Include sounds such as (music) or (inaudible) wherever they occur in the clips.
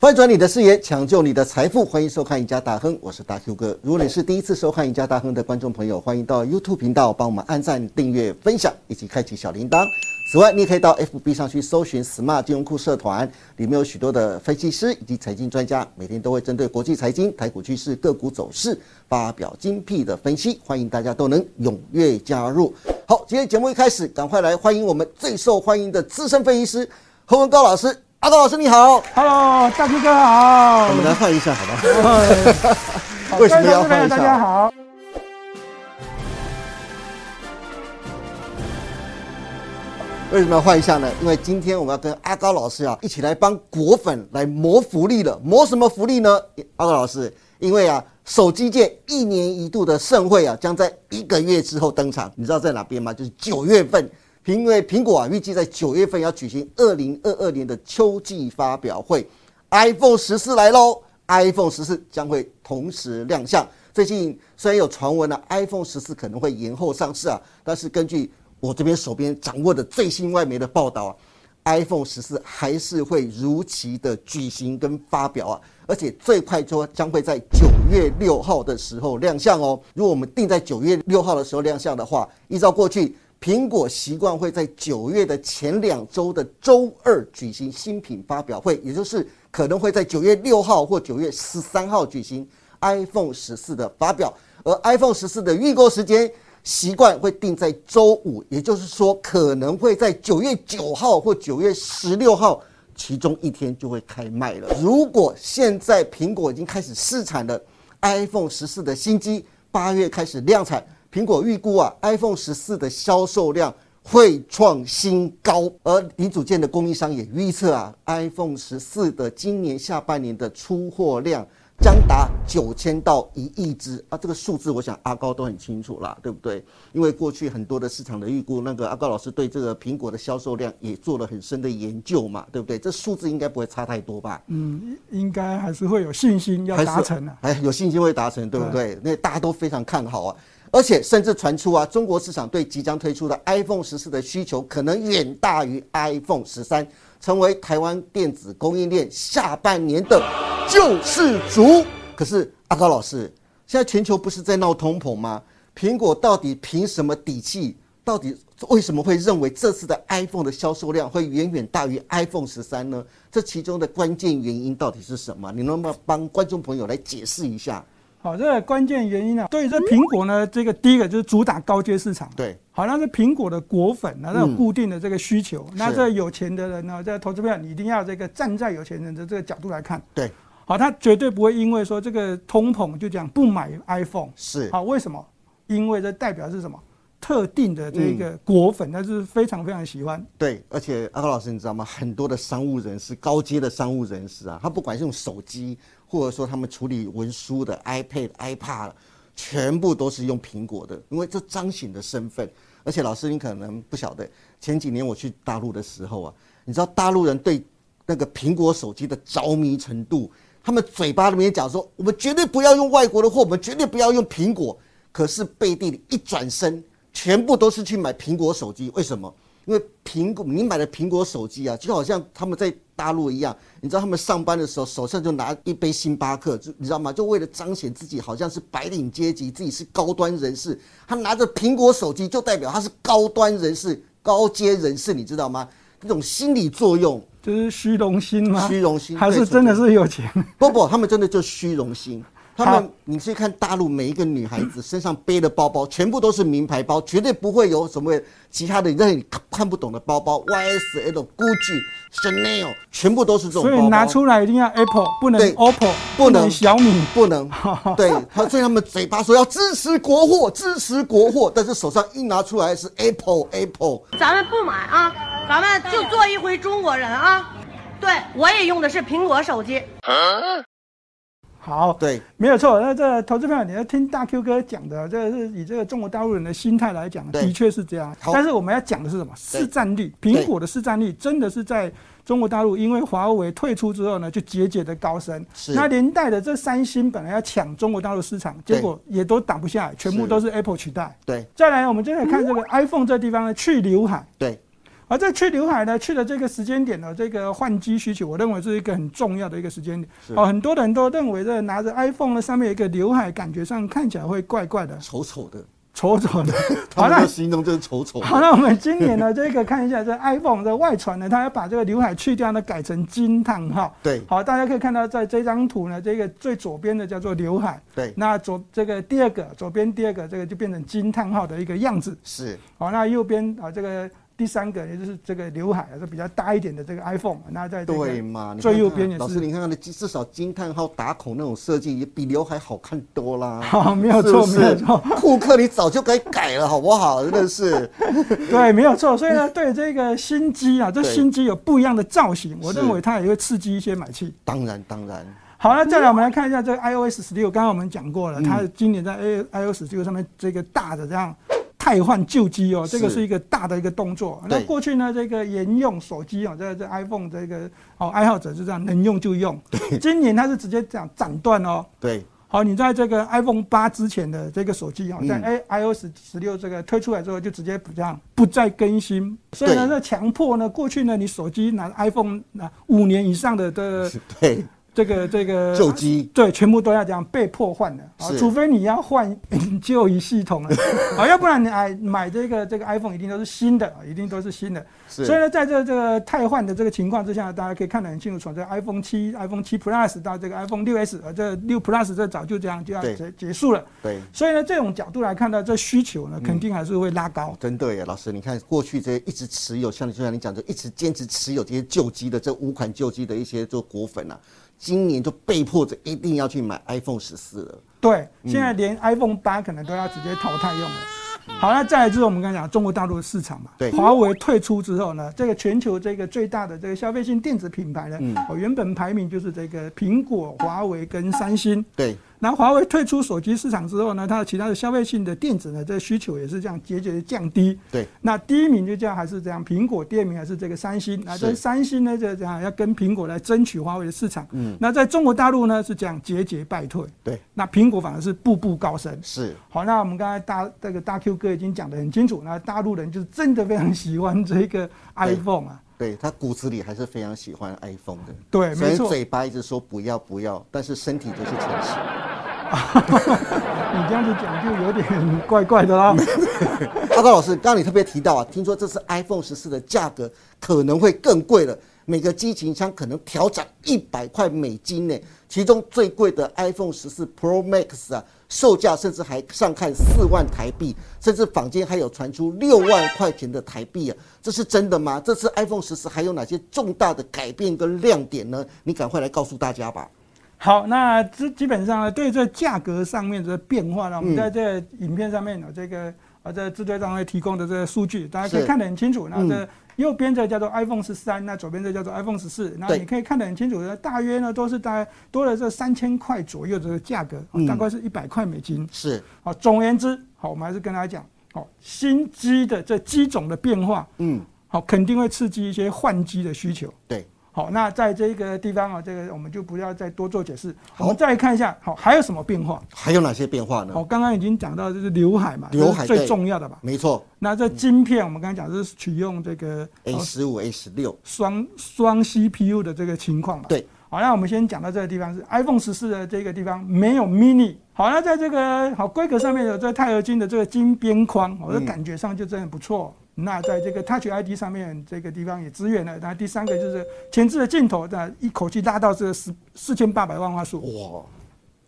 翻转你的视野，抢救你的财富，欢迎收看《赢家大亨》，我是大 Q 哥。如果你是第一次收看《赢家大亨》的观众朋友，欢迎到 YouTube 频道帮我们按赞、订阅、分享，以及开启小铃铛。此外，你也可以到 FB 上去搜寻 “Smart 金融库社团”，里面有许多的分析师以及财经专家，每天都会针对国际财经、台股趋势、个股走势发表精辟的分析，欢迎大家都能踊跃加入。好，今天节目一开始，赶快来欢迎我们最受欢迎的资深分析师何文高老师。阿高老师你好，Hello，大哥哥好，我们来换一下好吗？(laughs) 为什么要换一下？大家好。为什么要换一下呢？因为今天我们要跟阿高老师啊一起来帮果粉来谋福利了。谋什么福利呢？阿高老师，因为啊手机界一年一度的盛会啊将在一个月之后登场，你知道在哪边吗？就是九月份。因为苹果啊，预计在九月份要举行二零二二年的秋季发表会，iPhone 十四来喽！iPhone 十四将会同时亮相。最近虽然有传闻呢，iPhone 十四可能会延后上市啊，但是根据我这边手边掌握的最新外媒的报道啊，iPhone 十四还是会如期的举行跟发表啊，而且最快说将会在九月六号的时候亮相哦。如果我们定在九月六号的时候亮相的话，依照过去。苹果习惯会在九月的前两周的周二举行新品发表会，也就是可能会在九月六号或九月十三号举行 iPhone 十四的发表。而 iPhone 十四的预购时间习惯会定在周五，也就是说可能会在九月九号或九月十六号其中一天就会开卖了。如果现在苹果已经开始试产了 iPhone 十四的新机，八月开始量产。苹果预估啊，iPhone 十四的销售量会创新高，而零组件的供应商也预测啊，iPhone 十四的今年下半年的出货量将达九千到一亿只啊，这个数字我想阿高都很清楚啦，对不对？因为过去很多的市场的预估，那个阿高老师对这个苹果的销售量也做了很深的研究嘛，对不对？这数字应该不会差太多吧？嗯，应该还是会有信心要达成啊，哎，有信心会达成，对不对？那大家都非常看好啊。而且甚至传出啊，中国市场对即将推出的 iPhone 十四的需求可能远大于 iPhone 十三，成为台湾电子供应链下半年的救世主。可是阿高老师，现在全球不是在闹通膨吗？苹果到底凭什么底气？到底为什么会认为这次的 iPhone 的销售量会远远大于 iPhone 十三呢？这其中的关键原因到底是什么？你能不能帮观众朋友来解释一下？好，这个关键原因呢？对，这苹果呢，这个第一个就是主打高阶市场。对，好，那是苹果的果粉，那有固定的这个需求。那这有钱的人呢，在投资票，你一定要这个站在有钱人的这个角度来看。对，好，他绝对不会因为说这个通膨就讲不买 iPhone。是，好，为什么？因为这代表是什么？特定的这个果粉，他是非常非常喜欢。对，而且阿高老师，你知道吗？很多的商务人士，高阶的商务人士啊，他不管是用手机。或者说他们处理文书的 iPad、iPad，全部都是用苹果的，因为这彰显的身份。而且老师，你可能不晓得，前几年我去大陆的时候啊，你知道大陆人对那个苹果手机的着迷程度，他们嘴巴里面讲说，我们绝对不要用外国的货，我们绝对不要用苹果。可是背地里一转身，全部都是去买苹果手机。为什么？因为苹果，你买的苹果手机啊，就好像他们在大陆一样，你知道他们上班的时候手上就拿一杯星巴克，就你知道吗？就为了彰显自己好像是白领阶级，自己是高端人士。他拿着苹果手机，就代表他是高端人士、高阶人士，你知道吗？那种心理作用就是虚荣心吗？虚荣心还是真的是有钱？不不，他们真的就虚荣心。他们，你去看大陆每一个女孩子身上背的包包，全部都是名牌包，绝对不会有什么其他的让你看看不懂的包包。YSL、Gucci、Chanel，全部都是这种。所以拿出来一定要 Apple，不能 OPPO，不能小米，不能。(laughs) 对，所以他们嘴巴说要支持国货，支持国货，但是手上一拿出来是 Apple，Apple。咱们不买啊，咱们就做一回中国人啊。对，我也用的是苹果手机。好，对，没有错。那这投资朋友，你要听大 Q 哥讲的，这是以这个中国大陆人的心态来讲，的确是这样。但是我们要讲的是什么？市占率，苹果的市占率真的是在中国大陆，因为华为退出之后呢，就节节的高升。是。那连带的这三星本来要抢中国大陆市场，结果也都挡不下来，全部都是 Apple 取代。对。再来，我们接着看这个 iPhone 这地方呢，去刘海。对。而在去刘海呢，去的这个时间点呢，这个换机需求，我认为是一个很重要的一个时间点。哦，很多人都认为这拿着 iPhone 呢，上面有一个刘海，感觉上看起来会怪怪的，丑丑的。丑丑的，好了，形容就是丑丑。好，那我们今年呢，这个看一下这 iPhone 的外传呢，它要把这个刘海去掉呢，改成惊叹号。对，好，大家可以看到在这张图呢，这个最左边的叫做刘海。对，那左这个第二个左边第二个这个就变成惊叹号的一个样子。是，好，那右边啊这个。第三个，也就是这个刘海，是比较大一点的这个 iPhone，那在对嘛？最右边也是。老师，你看看的，至少惊叹号打孔那种设计，也比刘海好看多啦。好，(laughs) 没有错，没有错。库克，你早就该改了，好不好？(laughs) 真的是。(laughs) 对，没有错。所以呢，对这个新机啊，这新机有不一样的造型，我认为它也会刺激一些买气。当然，当然。好了，再来我们来看一下这个 iOS 十六，刚刚我们讲过了，它今年在 iOS 十六上面这个大的这样。汰换旧机哦，这个是一个大的一个动作。那过去呢，这个沿用手机哦，在这 iPhone 这个哦爱好者就这样能用就用。今年它是直接这样斩断哦。对。好，你在这个 iPhone 八之前的这个手机哦，在 A iOS 十六这个推出来之后，就直接不这样不再更新。所以呢，这强迫呢，过去呢，你手机拿 iPhone 那五年以上的的。(laughs) 对。这个这个旧机对，全部都要这样被迫换的啊，除非你要换旧一系统了 (laughs) 啊，要不然你哎买这个这个 iPhone 一定都是新的啊，一定都是新的。所以呢，在这这个汰换的这个情况之下，大家可以看得很清楚，从这 iPhone 七、iPhone 七 Plus 到这个 iPhone 六 S，啊，这六 Plus 这早就这样就要结结束了。对。所以呢，这种角度来看到这需求呢，肯定还是会拉高。真的耶，老师，你看过去这一直持有，像就像你讲的，一直坚持持有这些旧机的这五款旧机的一些做果粉啊。今年就被迫着一定要去买 iPhone 十四了。对，现在连 iPhone 八可能都要直接淘汰用了。好，那再来就是我们刚才讲中国大陆的市场嘛。对。华为退出之后呢，这个全球这个最大的这个消费性电子品牌呢，哦，原本排名就是这个苹果、华为跟三星。对。那华为退出手机市场之后呢，它的其他的消费性的电子呢，这个需求也是这样节节的降低。对。那第一名就这样还是这样，苹果；第二名还是这个三星。那这三星呢，就这样要跟苹果来争取华为的市场。嗯。那在中国大陆呢，是这样节节败退。对。那苹果反而是步步高升。是。好，那我们刚才大这个大 Q 哥已经讲得很清楚，那大陆人就是真的非常喜欢这个 iPhone 啊。对他骨子里还是非常喜欢 iPhone 的。对，没错。嘴巴一直说不要不要，但是身体就是诚实。(laughs) 你这样子讲就有点怪怪的啦。(laughs) 阿高老师，刚刚你特别提到啊，听说这次 iPhone 十四的价格可能会更贵了，每个机型箱可能调涨一百块美金呢。其中最贵的 iPhone 十四 Pro Max 啊，售价甚至还上看四万台币，甚至坊间还有传出六万块钱的台币啊，这是真的吗？这次 iPhone 十四还有哪些重大的改变跟亮点呢？你赶快来告诉大家吧。好，那这基本上呢，对这价格上面的变化呢，我们在这影片上面呢，这个啊，这制作单位提供的这个数据，大家可以看得很清楚。那这右边这叫做 iPhone 十三，那左边这叫做 iPhone 十四，那你可以看得很清楚，大约呢都是大概多了这三千块左右的价格，大概是一百块美金。是，好，总而言之，好，我们还是跟大家讲，好，新机的这机种的变化，嗯，好，肯定会刺激一些换机的需求。对。好，那在这个地方啊，这个我们就不要再多做解释。我们再来看一下，好，还有什么变化？还有哪些变化呢？好，刚刚已经讲到就是刘海嘛，刘海最重要的吧？没错。那这晶片，我们刚才讲是取用这个 A 十五、A 十六双双 CPU 的这个情况嘛？对。好，那我们先讲到这个地方是 iPhone 十四的这个地方没有 Mini。好，那在这个好规格上面有这钛合金的这个金边框，我的感觉上就真的不错。那在这个 Touch ID 上面，这个地方也支援了。那第三个就是前置的镜头，那一口气拉到这四四千八百万画素。哇，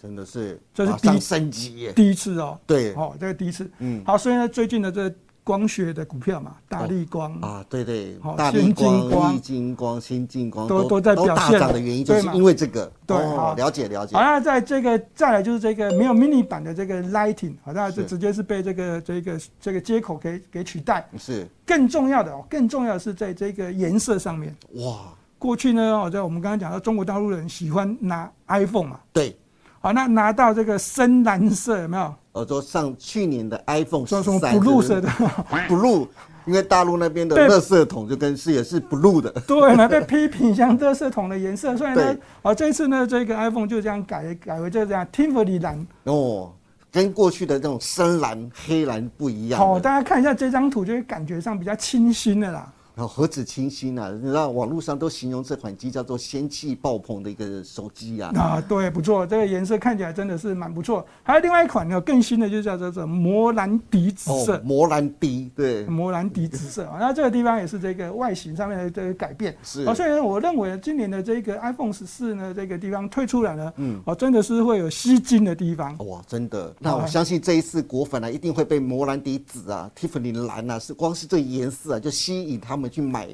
真的是，这是第升级耶，第一次哦。对，哦，这个第一次。嗯，好，所以呢，最近的这。光学的股票嘛，大力光啊，对对，大力光、金光、新金光都都在表现的原因，就是因为这个。对，好，了解了解。好，那在这个再来就是这个没有 mini 版的这个 lighting，好，那就直接是被这个这个这个接口给给取代。是。更重要的哦，更重要的是在这个颜色上面。哇，过去呢，哦，在我们刚刚讲到中国大陆人喜欢拿 iPhone 嘛。对。好，那拿到这个深蓝色有没有？我，说上去年的 iPhone 十三，blue 色的，(laughs) blue，因为大陆那边的垃圾桶就跟是也是 blue 的，(laughs) 对嘛？被批评像垃圾桶的颜色，所以呢，啊，这次呢，这个 iPhone 就这样改改为就这样 Tiffany 蓝哦，跟过去的这种深蓝、黑蓝不一样。好，大家看一下这张图，就会感觉上比较清新的啦。然后何止清新啊！你知道网络上都形容这款机叫做仙气爆棚的一个手机啊！啊，对，不错，这个颜色看起来真的是蛮不错。还有另外一款呢，更新的就叫做这魔蓝迪紫色。魔蓝迪，对，魔蓝迪紫色啊。那这个地方也是这个外形上面的这个改变。是。啊，所以我认为今年的这个 iPhone 十四呢，这个地方推出来呢，嗯，哦，真的是会有吸睛的地方。哇，真的。那我相信这一次果粉呢，一定会被魔蓝迪紫啊、Tiffany 蓝啊，是光是这颜色啊，就吸引他们去买。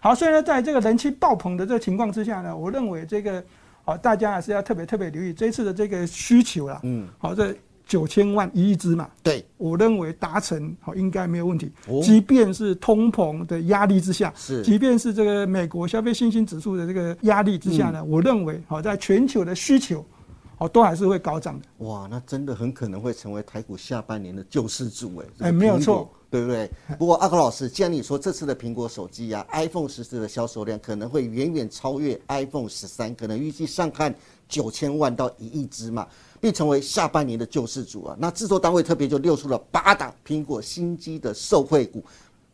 好，所以呢，在这个人气爆棚的这个情况之下呢，我认为这个，好，大家还是要特别特别留意这次的这个需求啦。嗯，好，这九千万一亿只嘛，对，我认为达成好应该没有问题。哦，即便是通膨的压力之下，是，即便是这个美国消费信心指数的这个压力之下呢，我认为好，在全球的需求，哦，都还是会高涨的。哇，那真的很可能会成为台股下半年的救世主哎，哎，没有错。对不对？(laughs) 不过阿高老师，既然你说这次的苹果手机呀，iPhone 十四的销售量可能会远远超越 iPhone 十三，可能预计上看九千万到一亿只嘛，并成为下半年的救世主啊。那制作单位特别就列出了八档苹果新机的受惠股，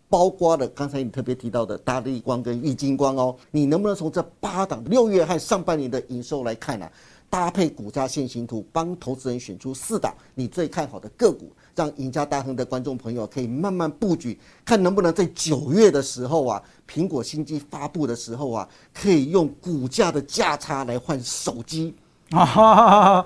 包括了刚才你特别提到的大力光跟玉金光哦。你能不能从这八档六月和上半年的营收来看呢？搭配股价线形图，帮投资人选出四档你最看好的个股。让赢家大亨的观众朋友可以慢慢布局，看能不能在九月的时候啊，苹果新机发布的时候啊，可以用股价的价差来换手机。啊，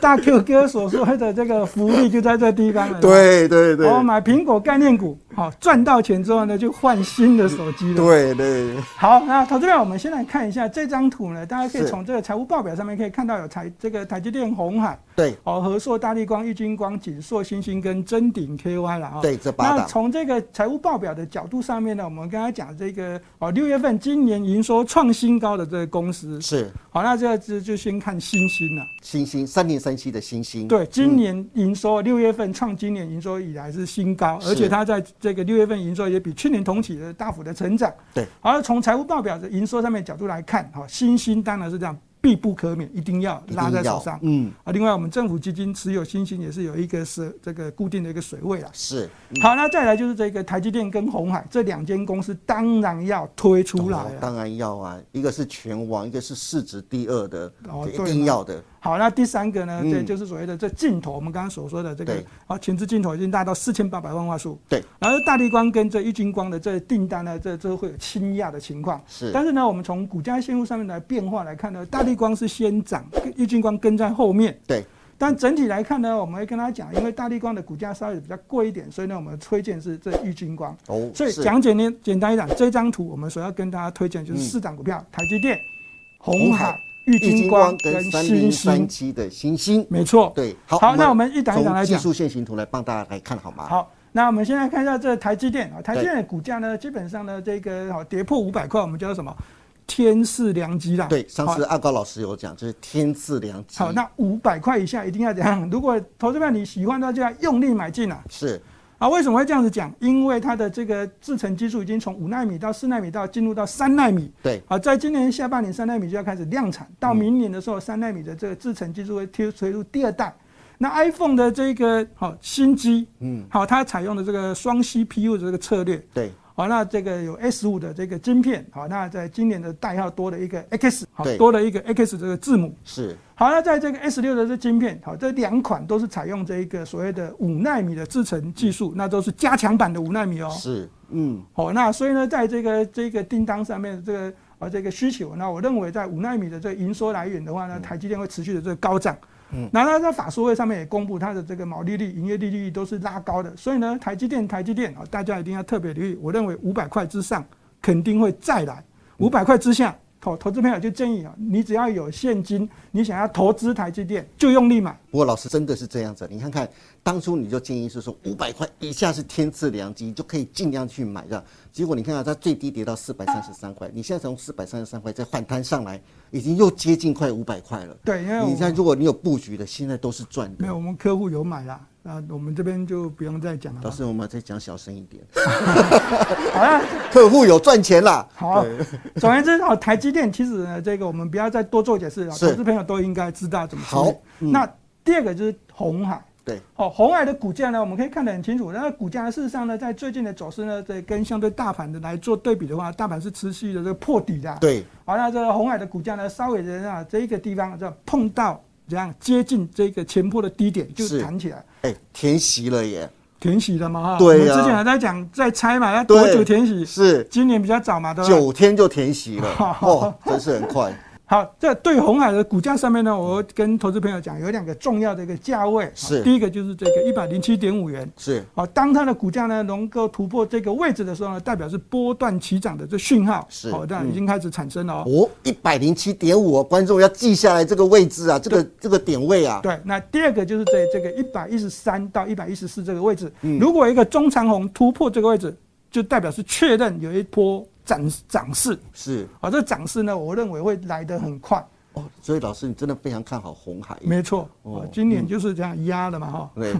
大 Q 哥所说的这个福利就在这地方了。对对对，我买苹果概念股，好赚到钱之后呢，就换新的手机了。对对。好，那投资者，我们先来看一下这张图呢，大家可以从这个财务报表上面可以看到有台这个台积电、红海，对，哦，和硕、大力光、玉金光、锦硕、星星跟臻鼎 KY 了啊。对，这八那从这个财务报表的角度上面呢，我们刚才讲这个哦，六月份今年营收创新高的这个公司是。好，那这就就先看星星了。星星三零三七的星星，对，今年营收六月份创今年营收以来是新高，而且它在这个六月份营收也比去年同期的大幅的成长。对，而从财务报表的营收上面角度来看，哈，星星当然是这样。必不可免，一定要拉在手上。嗯啊，另外我们政府基金持有新兴也是有一个是这个固定的一个水位了。是。好，那再来就是这个台积电跟红海这两间公司，当然要推出来。当然要啊，一个是全网，一个是市值第二的，一定要的。好，那第三个呢？对，就是所谓的这镜头，我们刚刚所说的这个，啊，前置镜头已经达到四千八百万画素。对。然后大力光跟这玉金光的这订单呢，这这会有倾轧的情况。是。但是呢，我们从股价线路上面来变化来看呢，大力光是先涨，玉金光跟在后面。对。但整体来看呢，我们会跟他讲，因为大力光的股价稍微比较贵一点，所以呢，我们推荐是这玉金光。哦。所以讲简单简单一点，这张图我们所要跟大家推荐就是四档股票：台积电、红海。玉金光跟三零三七的星星，没错。对，好，那我们一档一档来讲技术线形图来帮大家来看好吗？好，那我们现在看一下这台积电啊，台积电的股价呢，基本上呢，这个好跌破五百块，我们叫什么？天赐良机啦。对，上次阿高老师有讲，就是天赐良机。好，那五百块以下一定要怎样？如果投资者你喜欢，那就要用力买进啊。是。啊，为什么会这样子讲？因为它的这个制程技术已经从五纳米到四纳米到进入到三纳米。对。啊，在今年下半年三纳米就要开始量产，到明年的时候三纳米的这个制程技术会推推入第二代。那 iPhone 的这个好新机，嗯，好，它采用的这个双 CPU 的这个策略。对。好，那这个有 S 五的这个晶片，好，那在今年的代号多了一个 X，好，多了一个 X 这个字母。是。好，那在这个 S 六的这晶片，好，这两款都是采用这一个所谓的五纳米的制程技术，那都是加强版的五纳米哦。是。嗯。好，那所以呢，在这个这个订单上面，这个啊这个需求，那我认为在五纳米的这个营收来源的话呢，台积电会持续的这个高涨。嗯，那他在法说会上面也公布他的这个毛利率、营业利率都是拉高的，所以呢，台积电、台积电啊，大家一定要特别留意。我认为五百块之上肯定会再来，五百块之下。投投资朋友就建议啊，你只要有现金，你想要投资台积电，就用力买。不过老师真的是这样子，你看看当初你就建议是说五百块以下是天赐良机，就可以尽量去买的。结果你看看它最低跌到四百三十三块，你现在从四百三十三块再反弹上来，已经又接近快五百块了。对，因为你看如果你有布局的，现在都是赚的。没有，我们客户有买啦。那我们这边就不用再讲了。老师，我们再讲小声一点。(laughs) 好了，客户有赚钱啦。好，总而言之，好，台积电其实呢，这个我们不要再多做解释了，投资朋友都应该知道怎么好。那第二个就是红海。对，哦，红海的股价呢，我们可以看得很清楚。那股价事实上呢，在最近的走势呢，在跟相对大盘的来做对比的话，大盘是持续的这个破底的。对，好，那这个红海的股价呢，稍微的啊这一个地方就碰到这样接近这个前坡的低点就弹起来。哎，填息了耶！填息了嘛？哈，对呀。之前还在讲在猜嘛，要多久填息？是，今年比较早嘛，对吧？九天就填息了，(laughs) 哦，真是很快。好，在对红海的股价上面呢，我跟投资朋友讲，有两个重要的一个价位，是。第一个就是这个一百零七点五元，是。好，当它的股价呢能够突破这个位置的时候呢，代表是波段起涨的这讯号，是。好，这样已经开始产生了哦。哦，一百零七点五，观众要记下来这个位置啊，这个这个点位啊。对，那第二个就是在这个一百一十三到一百一十四这个位置，如果一个中长红突破这个位置，就代表是确认有一波涨涨势，是啊，这涨势呢，我认为会来得很快。哦，所以老师，你真的非常看好红海？没错，哦，今年就是这样压的嘛，哈。对，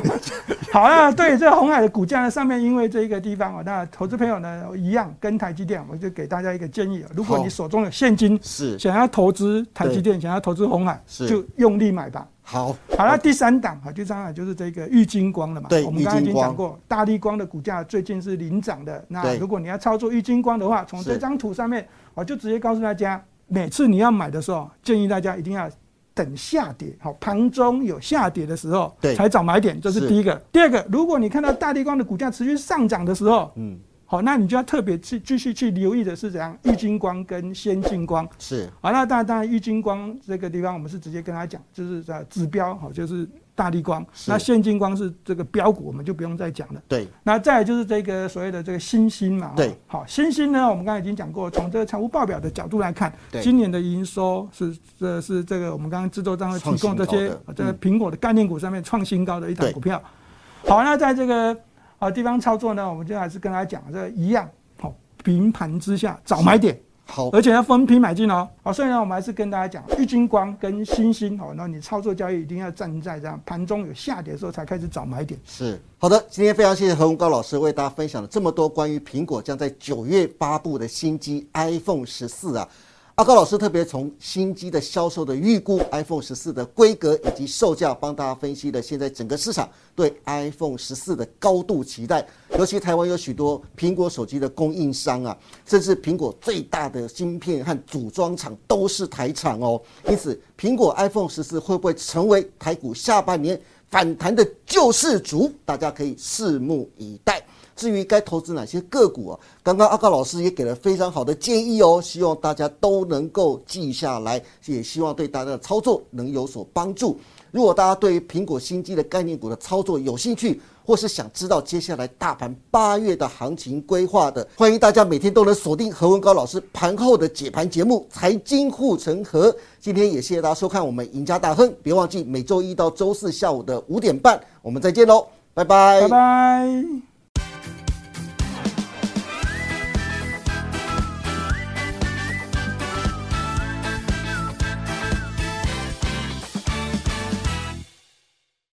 (laughs) 好了，对这红海的股价呢，上面因为这一个地方啊，那投资朋友呢一样跟台积电，我就给大家一个建议啊，如果你手中有现金，是想要投资台积电，想要投资红海，就用力买吧。好，好了，第三档啊，第三档就是这个玉金光了嘛。对，我们刚刚已经讲过，大力光的股价最近是领涨的。那如果你要操作玉金光的话，从这张图上面，我就直接告诉大家。每次你要买的时候，建议大家一定要等下跌，好盘中有下跌的时候，对，才找买点，这是第一个。第二个，如果你看到大地光的股价持续上涨的时候，嗯，好，那你就要特别去继续去留意的是怎样，郁金光跟先进光是。好，那当然，当然，郁金光这个地方，我们是直接跟他讲，就是在指标，好，就是。大力光，那现金光是这个标股，我们就不用再讲了。对，那再来就是这个所谓的这个新兴嘛。对，好，新兴呢，我们刚才已经讲过，从这个财务报表的角度来看，今年的营收是这是这个我们刚刚制作单位提供这些这个苹果的概念股上面创新高的一档股票。好，那在这个啊地方操作呢，我们就还是跟大家讲这一样，好，平盘之下找买点。好，而且要分批买进哦。好，所以呢，我们还是跟大家讲，玉金光跟星星，好，那你操作交易一定要站在这样盘中有下跌的时候才开始找买点。是，好的，今天非常谢谢何文高老师为大家分享了这么多关于苹果将在九月发布的新机 iPhone 十四啊。阿高老师特别从新机的销售的预估、iPhone 十四的规格以及售价，帮大家分析了现在整个市场对 iPhone 十四的高度期待。尤其台湾有许多苹果手机的供应商啊，甚至苹果最大的芯片和组装厂都是台厂哦。因此，苹果 iPhone 十四会不会成为台股下半年反弹的救世主？大家可以拭目以待。至于该投资哪些个股啊？刚刚阿高老师也给了非常好的建议哦，希望大家都能够记下来，也希望对大家的操作能有所帮助。如果大家对于苹果新机的概念股的操作有兴趣，或是想知道接下来大盘八月的行情规划的，欢迎大家每天都能锁定何文高老师盘后的解盘节目《财经护城河》。今天也谢谢大家收看我们赢家大亨，别忘记每周一到周四下午的五点半，我们再见喽，拜拜，拜拜。